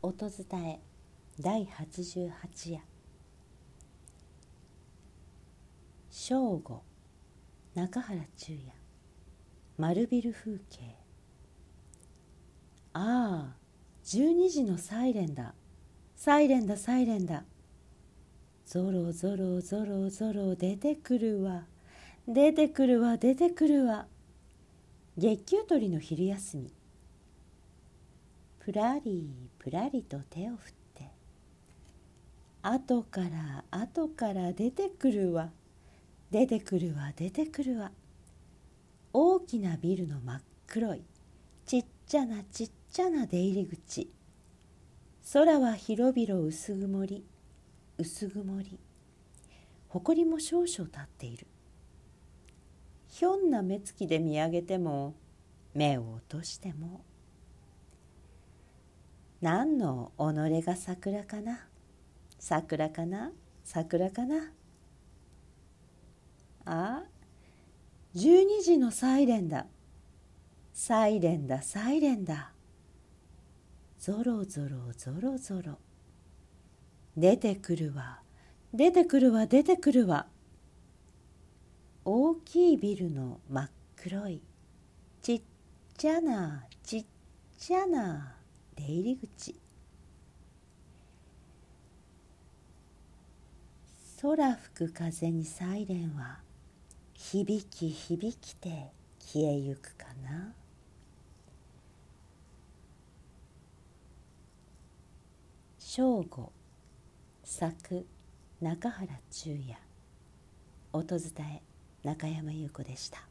音伝え第88夜。正午中原中也丸ビル風景。ああ12時のサイレンだ。サイレンだサイレンだ。ゾロゾロゾロゾロ出てくるわ。出てくるわ出てくるわ。月給取りの昼休み。ぷらりぷらりと手を振って。後から後から出てくるわ。出てくるわ出てくるわ。大きなビルの真っ黒いちっちゃなちっちゃな出入り口。空は広々薄曇り薄曇り。埃も少々立っている。ひょんな目つきで見上げても目を落としても何の己が桜かな？桜かな？桜かな？あ？12時のサイレンだ。サイレンだサイレンだ。ぞろぞろぞろぞろ出てくるわ。出てくるわ出てくるわ。大きいビルの真っ黒い。ちっちゃなちっちゃな。出入り口。空吹く風にサイレンは響き響きて消えゆくかな。正午作中原中也。音伝え中山優子でした。